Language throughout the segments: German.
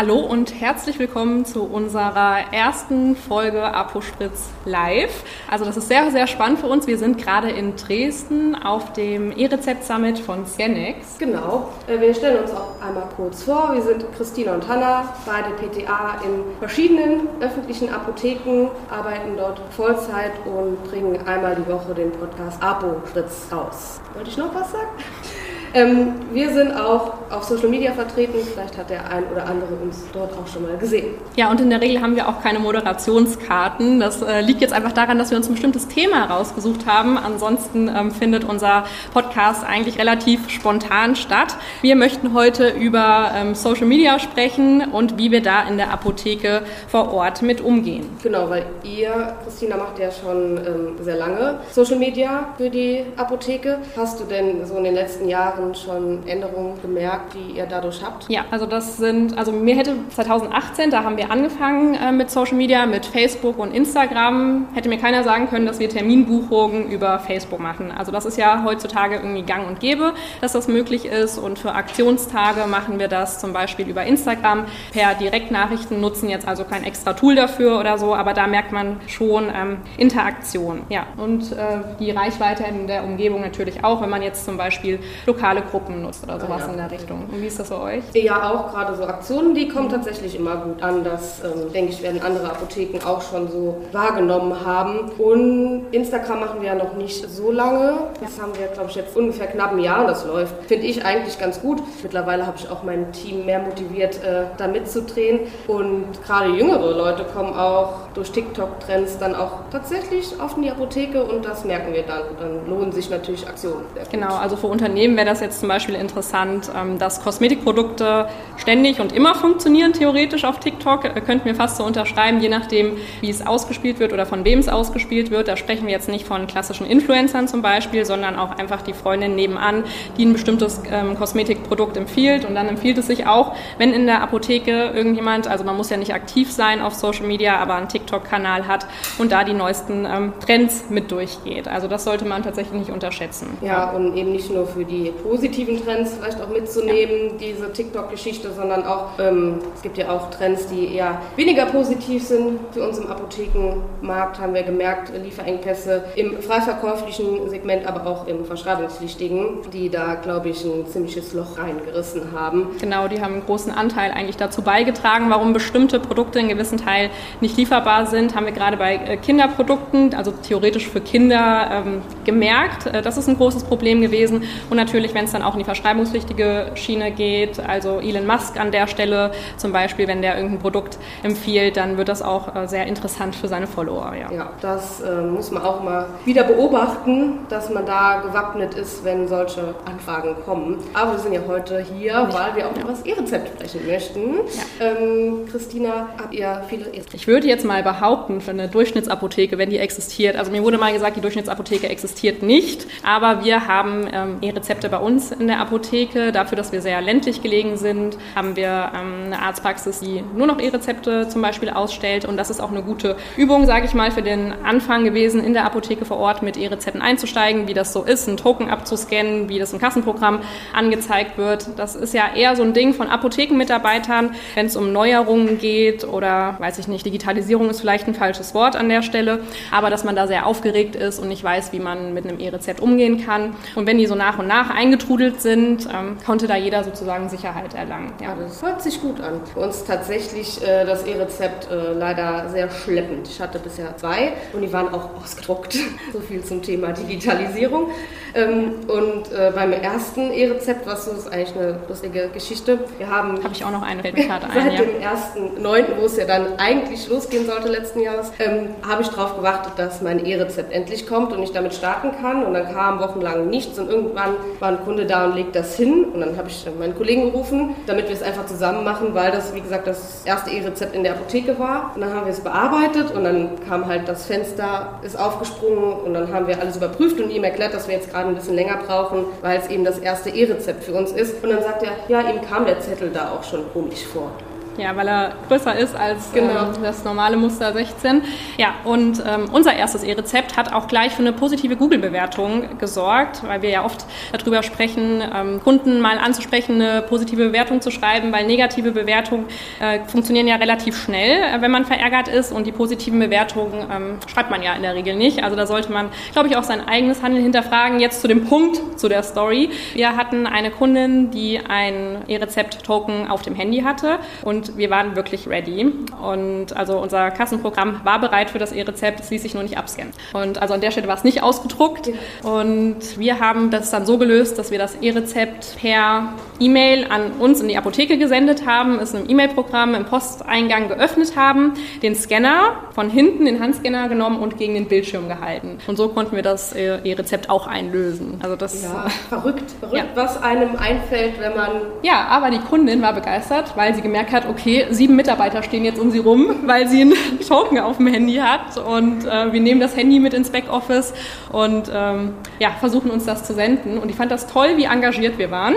Hallo und herzlich willkommen zu unserer ersten Folge Apospritz Live. Also das ist sehr, sehr spannend für uns. Wir sind gerade in Dresden auf dem E-Rezept Summit von Scanex. Genau. Äh, wir stellen uns auch einmal kurz vor. Wir sind Christina und Hanna, beide PTA in verschiedenen öffentlichen Apotheken, arbeiten dort Vollzeit und bringen einmal die Woche den Podcast Apospritz raus. Wollte ich noch was sagen? Ähm, wir sind auch auf Social Media vertreten. Vielleicht hat der ein oder andere uns dort auch schon mal gesehen. Ja, und in der Regel haben wir auch keine Moderationskarten. Das äh, liegt jetzt einfach daran, dass wir uns ein bestimmtes Thema rausgesucht haben. Ansonsten ähm, findet unser Podcast eigentlich relativ spontan statt. Wir möchten heute über ähm, Social Media sprechen und wie wir da in der Apotheke vor Ort mit umgehen. Genau, weil ihr, Christina, macht ja schon ähm, sehr lange Social Media für die Apotheke. Hast du denn so in den letzten Jahren Jahren schon Änderungen gemerkt, die ihr dadurch habt? Ja, also das sind, also mir hätte 2018, da haben wir angefangen äh, mit Social Media, mit Facebook und Instagram, hätte mir keiner sagen können, dass wir Terminbuchungen über Facebook machen. Also das ist ja heutzutage irgendwie gang und gäbe, dass das möglich ist und für Aktionstage machen wir das zum Beispiel über Instagram per Direktnachrichten, nutzen jetzt also kein extra Tool dafür oder so, aber da merkt man schon ähm, Interaktion. Ja, und äh, die Reichweite in der Umgebung natürlich auch, wenn man jetzt zum Beispiel lokal lokale Gruppen nutzt oder sowas ja. in der Richtung. Und wie ist das für euch? Ja, auch gerade so Aktionen, die kommen tatsächlich immer gut an. Das, ähm, denke ich, werden andere Apotheken auch schon so wahrgenommen haben. Und Instagram machen wir ja noch nicht so lange. Das haben wir, glaube ich, jetzt ungefähr knapp ein Jahr das läuft. Finde ich eigentlich ganz gut. Mittlerweile habe ich auch mein Team mehr motiviert, äh, da mitzudrehen. Und gerade jüngere Leute kommen auch durch TikTok-Trends dann auch tatsächlich auf die Apotheke und das merken wir dann. Dann lohnen sich natürlich Aktionen. Genau, also für Unternehmen wäre das das jetzt zum Beispiel interessant, ähm, dass Kosmetikprodukte ständig und immer funktionieren, theoretisch auf TikTok. Äh, könnten wir fast so unterschreiben, je nachdem, wie es ausgespielt wird oder von wem es ausgespielt wird. Da sprechen wir jetzt nicht von klassischen Influencern zum Beispiel, sondern auch einfach die Freundin nebenan, die ein bestimmtes ähm, Kosmetikprodukt empfiehlt. Und dann empfiehlt es sich auch, wenn in der Apotheke irgendjemand, also man muss ja nicht aktiv sein auf Social Media, aber einen TikTok-Kanal hat und da die neuesten ähm, Trends mit durchgeht. Also das sollte man tatsächlich nicht unterschätzen. Ja, und eben nicht nur für die positiven Trends vielleicht auch mitzunehmen, diese TikTok-Geschichte, sondern auch, ähm, es gibt ja auch Trends, die eher weniger positiv sind. Für uns im Apothekenmarkt haben wir gemerkt, Lieferengpässe im freiverkäuflichen Segment, aber auch im verschreibungspflichtigen, die da, glaube ich, ein ziemliches Loch reingerissen haben. Genau, die haben einen großen Anteil eigentlich dazu beigetragen, warum bestimmte Produkte in gewissen Teil nicht lieferbar sind, haben wir gerade bei äh, Kinderprodukten, also theoretisch für Kinder, ähm, gemerkt. Äh, das ist ein großes Problem gewesen. Und natürlich natürlich, wenn es dann auch in die verschreibungspflichtige Schiene geht, also Elon Musk an der Stelle zum Beispiel, wenn der irgendein Produkt empfiehlt, dann wird das auch äh, sehr interessant für seine Follower. Ja, ja das äh, muss man auch mal wieder beobachten, dass man da gewappnet ist, wenn solche Anfragen kommen. Aber wir sind ja heute hier, weil wir auch über das E-Rezept sprechen möchten. Ja. Ähm, Christina, habt ihr viele E-Rezepte? Ich würde jetzt mal behaupten, für eine Durchschnittsapotheke, wenn die existiert, also mir wurde mal gesagt, die Durchschnittsapotheke existiert nicht, aber wir haben ähm, E-Rezepte bei uns in der Apotheke. Dafür, dass wir sehr ländlich gelegen sind, haben wir ähm, eine Arztpraxis, die nur noch E-Rezepte zum Beispiel ausstellt. Und das ist auch eine gute Übung, sage ich mal, für den Anfang gewesen, in der Apotheke vor Ort mit E-Rezepten einzusteigen, wie das so ist, einen Token abzuscannen, wie das im Kassenprogramm angezeigt wird. Das ist ja eher so ein Ding von Apothekenmitarbeitern, wenn es um Neuerungen geht oder, weiß ich nicht, Digitalisierung ist vielleicht ein falsches Wort an der Stelle, aber dass man da sehr aufgeregt ist und nicht weiß, wie man mit einem E-Rezept umgehen kann. Und wenn die so nach und nach eingetrudelt sind, ähm, konnte da jeder sozusagen Sicherheit erlangen. Ja. das hört sich gut an. Für uns tatsächlich äh, das E-Rezept äh, leider sehr schleppend. Ich hatte bisher zwei und die waren auch ausgedruckt. so viel zum Thema Digitalisierung. Ähm, und äh, beim ersten E-Rezept, was so ist eigentlich eine lustige Geschichte. Wir haben. Habe ich auch noch eine, gerade ein. Seit ja. dem 1.9., wo es ja dann eigentlich losgehen sollte letzten Jahres, ähm, habe ich darauf gewartet, dass mein E-Rezept endlich kommt und ich damit starten kann. Und dann kam wochenlang nichts und irgendwann war Kunde da und legt das hin. Und dann habe ich meinen Kollegen gerufen, damit wir es einfach zusammen machen, weil das, wie gesagt, das erste E-Rezept in der Apotheke war. Und dann haben wir es bearbeitet und dann kam halt das Fenster, ist aufgesprungen und dann haben wir alles überprüft und ihm erklärt, dass wir jetzt gerade ein bisschen länger brauchen, weil es eben das erste E-Rezept für uns ist. Und dann sagt er, ja, ihm kam der Zettel da auch schon komisch vor. Ja, weil er größer ist als genau. ähm, das normale Muster 16. Ja, und ähm, unser erstes E-Rezept hat auch gleich für eine positive Google-Bewertung gesorgt, weil wir ja oft darüber sprechen, ähm, Kunden mal anzusprechen, eine positive Bewertung zu schreiben, weil negative Bewertungen äh, funktionieren ja relativ schnell, äh, wenn man verärgert ist und die positiven Bewertungen ähm, schreibt man ja in der Regel nicht. Also da sollte man, glaube ich, auch sein eigenes Handeln hinterfragen. Jetzt zu dem Punkt, zu der Story. Wir hatten eine Kundin, die ein E-Rezept-Token auf dem Handy hatte und wir waren wirklich ready. Und also unser Kassenprogramm war bereit für das E-Rezept, es ließ sich nur nicht abscannen. Und also an der Stelle war es nicht ausgedruckt. Und wir haben das dann so gelöst, dass wir das E-Rezept per E-Mail an uns in die Apotheke gesendet haben, es im E-Mail-Programm im Posteingang geöffnet haben, den Scanner von hinten, den Handscanner genommen und gegen den Bildschirm gehalten. Und so konnten wir das äh, E-Rezept auch einlösen. Also das ja, verrückt, verrückt, ja. was einem einfällt, wenn man ja, aber die Kundin war begeistert, weil sie gemerkt hat, okay, sieben Mitarbeiter stehen jetzt um sie rum, weil sie einen Token auf dem Handy hat und äh, wir nehmen das Handy mit ins Backoffice und ähm, ja, versuchen uns das zu senden. Und ich fand das toll, wie engagiert wir waren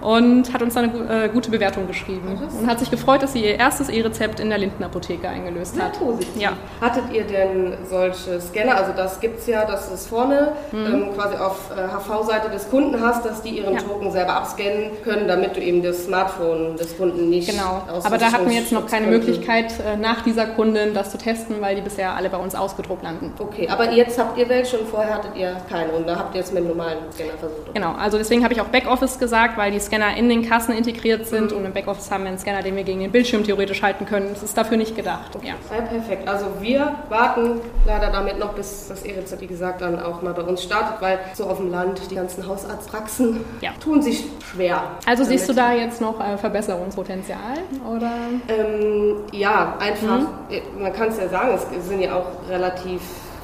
und hat uns dann eine äh, gute Bewertung geschrieben und hat sich gefreut, dass sie ihr erstes E-Rezept in der Lindenapotheke eingelöst Sehr hat. Positiv. Ja. Hattet ihr denn solche Scanner? Also das gibt es ja, dass du es vorne mhm. ähm, quasi auf äh, HV-Seite des Kunden hast, dass die ihren ja. Token selber abscannen können, damit du eben das Smartphone des Kunden nicht Genau, aber da hatten wir jetzt noch keine könnten. Möglichkeit, äh, nach dieser Kundin das zu testen, weil die bisher alle bei uns ausgedruckt landen. Okay, aber jetzt habt ihr welche und vorher hattet ihr keine und da habt ihr jetzt mit dem normalen Scanner versucht. Genau, also deswegen habe ich auch Backoffice gesagt, weil die Scanner in den Kassen integriert sind und im Backoffice haben wir einen Scanner, den wir gegen den Bildschirm theoretisch halten können. Das ist dafür nicht gedacht. Ja. ja, perfekt. Also wir warten leider damit noch, bis das E-Rezept, wie gesagt, dann auch mal bei uns startet, weil so auf dem Land die ganzen Hausarztpraxen ja. tun sich schwer. Also siehst du da jetzt noch äh, Verbesserungspotenzial? Oder? Ähm, ja, einfach, mhm. man kann es ja sagen, es sind ja auch relativ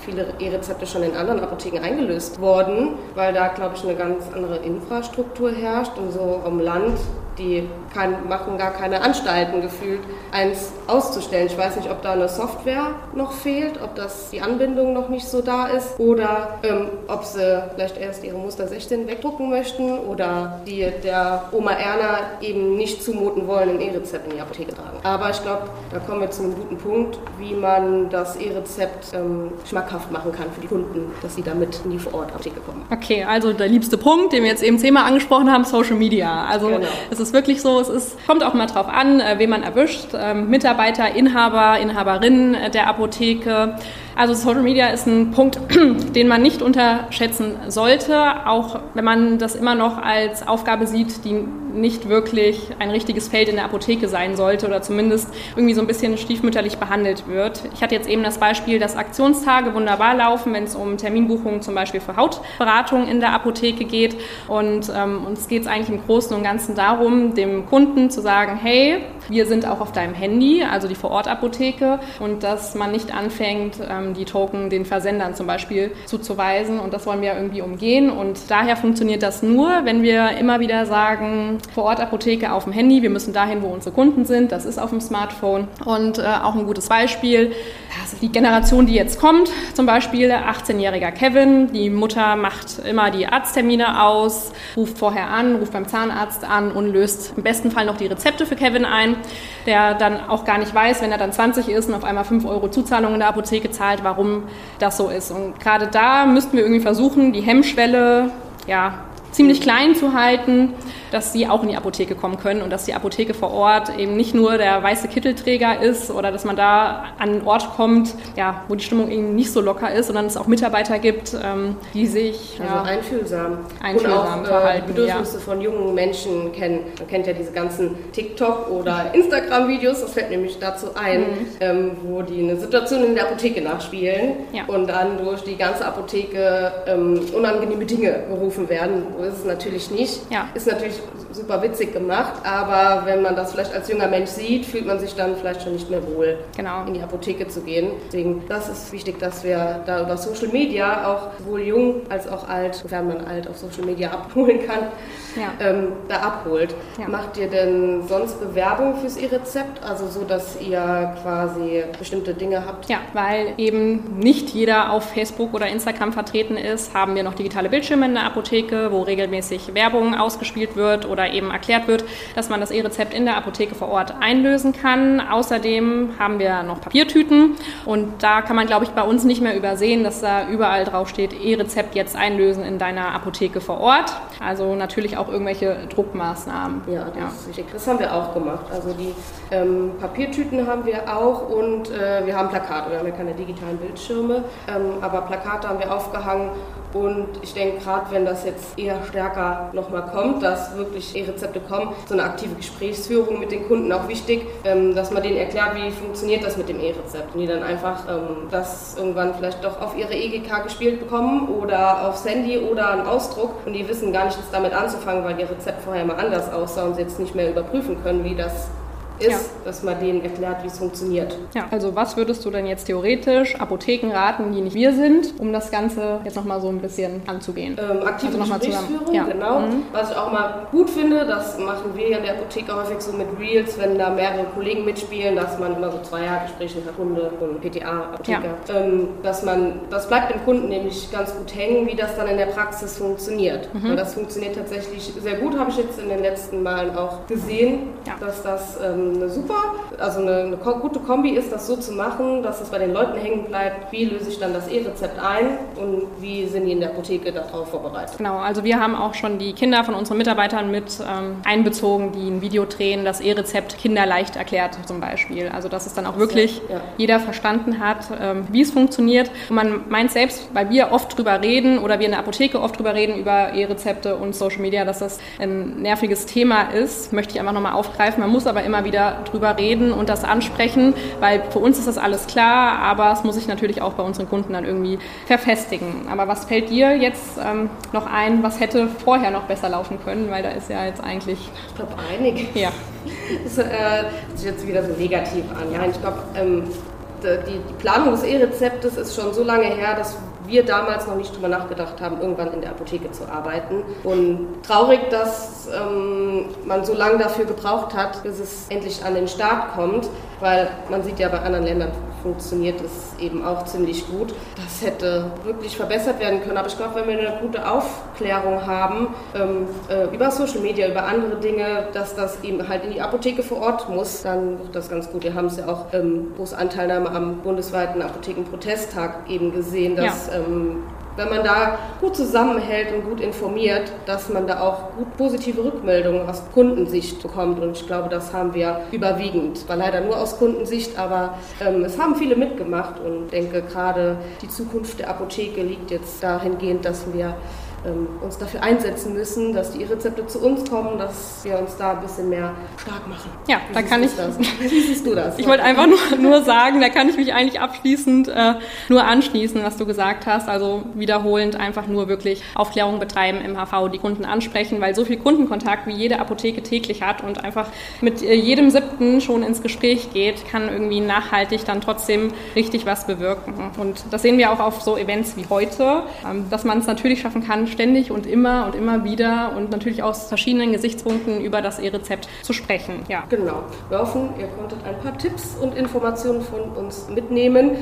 viele E-Rezepte schon in anderen Apotheken eingelöst worden, weil da, glaube ich, eine ganz andere Infrastruktur herrscht und so am Land die kann, machen gar keine Anstalten gefühlt, eins auszustellen. Ich weiß nicht, ob da eine Software noch fehlt, ob das die Anbindung noch nicht so da ist oder ähm, ob sie vielleicht erst ihre Muster 16 wegdrucken möchten oder die der Oma Erna eben nicht zumuten wollen, ein E-Rezept in die Apotheke tragen. Aber ich glaube, da kommen wir zu einem guten Punkt, wie man das E-Rezept ähm, schmackhaft machen kann für die Kunden, dass sie damit in die Vorort-Apotheke kommen. Okay, also der liebste Punkt, den wir jetzt eben zehnmal angesprochen haben, Social Media. Also genau. es ist wirklich so, es ist, kommt auch mal drauf an, äh, wen man erwischt. Ähm, Mitarbeiter, Inhaber, Inhaberinnen der Apotheke. Also Social Media ist ein Punkt, den man nicht unterschätzen sollte, auch wenn man das immer noch als Aufgabe sieht, die nicht wirklich ein richtiges Feld in der Apotheke sein sollte oder zumindest irgendwie so ein bisschen stiefmütterlich behandelt wird. Ich hatte jetzt eben das Beispiel, dass Aktionstage wunderbar laufen, wenn es um Terminbuchungen zum Beispiel für Hautberatung in der Apotheke geht. Und ähm, uns geht es eigentlich im Großen und Ganzen darum, dem Kunden zu sagen, hey, wir sind auch auf deinem Handy, also die Vorortapotheke, und dass man nicht anfängt, ähm, die Token den Versendern zum Beispiel zuzuweisen. Und das wollen wir irgendwie umgehen. Und daher funktioniert das nur, wenn wir immer wieder sagen, vor Ort Apotheke auf dem Handy, wir müssen dahin, wo unsere Kunden sind, das ist auf dem Smartphone. Und äh, auch ein gutes Beispiel, die Generation, die jetzt kommt, zum Beispiel 18-jähriger Kevin, die Mutter macht immer die Arzttermine aus, ruft vorher an, ruft beim Zahnarzt an und löst im besten Fall noch die Rezepte für Kevin ein, der dann auch gar nicht weiß, wenn er dann 20 ist und auf einmal 5 Euro Zuzahlung in der Apotheke zahlt, warum das so ist. Und gerade da müssten wir irgendwie versuchen, die Hemmschwelle ja, ziemlich klein zu halten dass sie auch in die Apotheke kommen können und dass die Apotheke vor Ort eben nicht nur der weiße Kittelträger ist oder dass man da an einen Ort kommt, ja, wo die Stimmung eben nicht so locker ist, sondern es auch Mitarbeiter gibt, ähm, die sich also ja, einfühlsam, einfühlsam und auch, äh, verhalten. Bedürfnisse ja. von jungen Menschen kennen. Man kennt ja diese ganzen TikTok- oder Instagram-Videos, das fällt nämlich dazu ein, mhm. ähm, wo die eine Situation in der Apotheke nachspielen ja. und dann durch die ganze Apotheke ähm, unangenehme Dinge gerufen werden. Ist es natürlich nicht. Ja. Ist natürlich super witzig gemacht, aber wenn man das vielleicht als junger Mensch sieht, fühlt man sich dann vielleicht schon nicht mehr wohl, genau. in die Apotheke zu gehen. Deswegen, das ist wichtig, dass wir da über Social Media auch sowohl jung als auch alt, sofern man alt auf Social Media abholen kann, ja. ähm, da abholt. Ja. Macht ihr denn sonst Bewerbung fürs E-Rezept? Also so, dass ihr quasi bestimmte Dinge habt? Ja, weil eben nicht jeder auf Facebook oder Instagram vertreten ist, haben wir noch digitale Bildschirme in der Apotheke, wo regelmäßig Werbung ausgespielt wird oder eben erklärt wird, dass man das E-Rezept in der Apotheke vor Ort einlösen kann. Außerdem haben wir noch Papiertüten und da kann man, glaube ich, bei uns nicht mehr übersehen, dass da überall drauf steht, E-Rezept jetzt einlösen in deiner Apotheke vor Ort. Also natürlich auch irgendwelche Druckmaßnahmen. Ja, das, ja. das haben wir auch gemacht. Also die ähm, Papiertüten haben wir auch und äh, wir haben Plakate. Wir haben ja keine digitalen Bildschirme, ähm, aber Plakate haben wir aufgehangen und ich denke, gerade wenn das jetzt eher stärker nochmal kommt, dass wirklich E-Rezepte kommen, so eine aktive Gesprächsführung mit den Kunden auch wichtig, ähm, dass man denen erklärt, wie funktioniert das mit dem E-Rezept. Und die dann einfach ähm, das irgendwann vielleicht doch auf ihre EGK gespielt bekommen oder aufs Handy oder einen Ausdruck und die wissen gar nicht, was damit anzufangen, weil ihr Rezept vorher mal anders aussah und sie jetzt nicht mehr überprüfen können, wie das ist, ja. dass man denen erklärt, wie es funktioniert. Ja, also was würdest du denn jetzt theoretisch Apotheken raten, die nicht wir sind, um das Ganze jetzt nochmal so ein bisschen anzugehen? Ähm, aktive also Gesprächsführung, ja. genau. Mhm. Was ich auch mal gut finde, das machen wir in der Apotheke häufig so mit Reels, wenn da mehrere Kollegen mitspielen, dass man immer so Zweiergespräche hat, Kunde und PTA, Apotheker. Ja. Ähm, dass man, das bleibt dem Kunden nämlich ganz gut hängen, wie das dann in der Praxis funktioniert. Mhm. Und das funktioniert tatsächlich sehr gut, habe ich jetzt in den letzten Malen auch gesehen, dass das ähm, eine super, also eine, eine, gute Kombi ist, das so zu machen, dass es bei den Leuten hängen bleibt. Wie löse ich dann das E-Rezept ein und wie sind die in der Apotheke darauf vorbereitet? Genau, also wir haben auch schon die Kinder von unseren Mitarbeitern mit ähm, einbezogen, die ein Video drehen, das E-Rezept kinderleicht erklärt zum Beispiel. Also dass es dann auch wirklich ja. jeder verstanden hat, ähm, wie es funktioniert. Und man meint selbst, weil wir oft drüber reden oder wir in der Apotheke oft drüber reden über E-Rezepte und Social Media, dass das ein nerviges Thema ist, möchte ich einfach nochmal aufgreifen. Man muss aber immer wieder wieder drüber reden und das ansprechen, weil für uns ist das alles klar, aber es muss sich natürlich auch bei unseren Kunden dann irgendwie verfestigen. Aber was fällt dir jetzt ähm, noch ein, was hätte vorher noch besser laufen können, weil da ist ja jetzt eigentlich... Ich glaube, einige. Ja. Das äh, sich jetzt wieder so negativ an. Ja, ich glaube, ähm, die, die Planung des E-Rezeptes ist schon so lange her, dass wir damals noch nicht drüber nachgedacht haben, irgendwann in der Apotheke zu arbeiten. Und traurig, dass ähm, man so lange dafür gebraucht hat, bis es endlich an den Start kommt, weil man sieht ja bei anderen Ländern funktioniert es eben auch ziemlich gut. Das hätte wirklich verbessert werden können. Aber ich glaube, wenn wir eine gute Aufklärung haben ähm, äh, über Social Media, über andere Dinge, dass das eben halt in die Apotheke vor Ort muss, dann wird das ganz gut. Wir haben es ja auch ähm, große Anteilnahme am bundesweiten Apothekenprotesttag eben gesehen, dass ja ähm, wenn man da gut zusammenhält und gut informiert, dass man da auch gut positive Rückmeldungen aus Kundensicht bekommt. Und ich glaube, das haben wir überwiegend. War leider nur aus Kundensicht, aber ähm, es haben viele mitgemacht und denke gerade die Zukunft der Apotheke liegt jetzt dahingehend, dass wir uns dafür einsetzen müssen, dass die E-Rezepte zu uns kommen, dass wir uns da ein bisschen mehr stark machen. Ja, Wie da kann ich. Das? Wie siehst du das? Ich wollte einfach nur, nur sagen, da kann ich mich eigentlich abschließend äh, nur anschließen, was du gesagt hast. Also wiederholend einfach nur wirklich Aufklärung betreiben im HV, die Kunden ansprechen, weil so viel Kundenkontakt wie jede Apotheke täglich hat und einfach mit äh, jedem siebten schon ins Gespräch geht, kann irgendwie nachhaltig dann trotzdem richtig was bewirken. Und das sehen wir auch auf so Events wie heute, ähm, dass man es natürlich schaffen kann, ständig und immer und immer wieder und natürlich aus verschiedenen Gesichtspunkten über das E-Rezept zu sprechen. Ja. Genau. Wir hoffen, ihr konntet ein paar Tipps und Informationen von uns mitnehmen.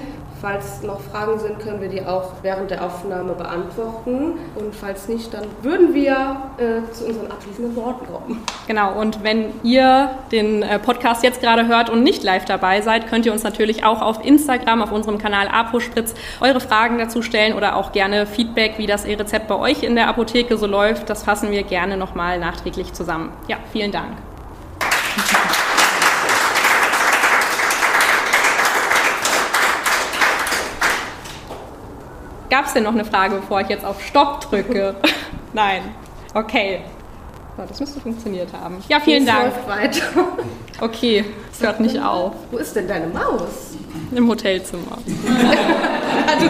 Falls noch Fragen sind, können wir die auch während der Aufnahme beantworten. Und falls nicht, dann würden wir äh, zu unseren abschließenden Worten kommen. Genau, und wenn ihr den äh, Podcast jetzt gerade hört und nicht live dabei seid, könnt ihr uns natürlich auch auf Instagram, auf unserem Kanal ApoSpritz, eure Fragen dazu stellen oder auch gerne Feedback, wie das E-Rezept bei euch in der Apotheke so läuft. Das fassen wir gerne nochmal nachträglich zusammen. Ja, vielen Dank. Gab es denn noch eine Frage, bevor ich jetzt auf Stopp drücke? Nein. Okay. So, das müsste funktioniert haben. Ja, vielen Dank. Läuft weiter. Okay, es hört nicht auf. Wo ist denn deine Maus? Im Hotelzimmer.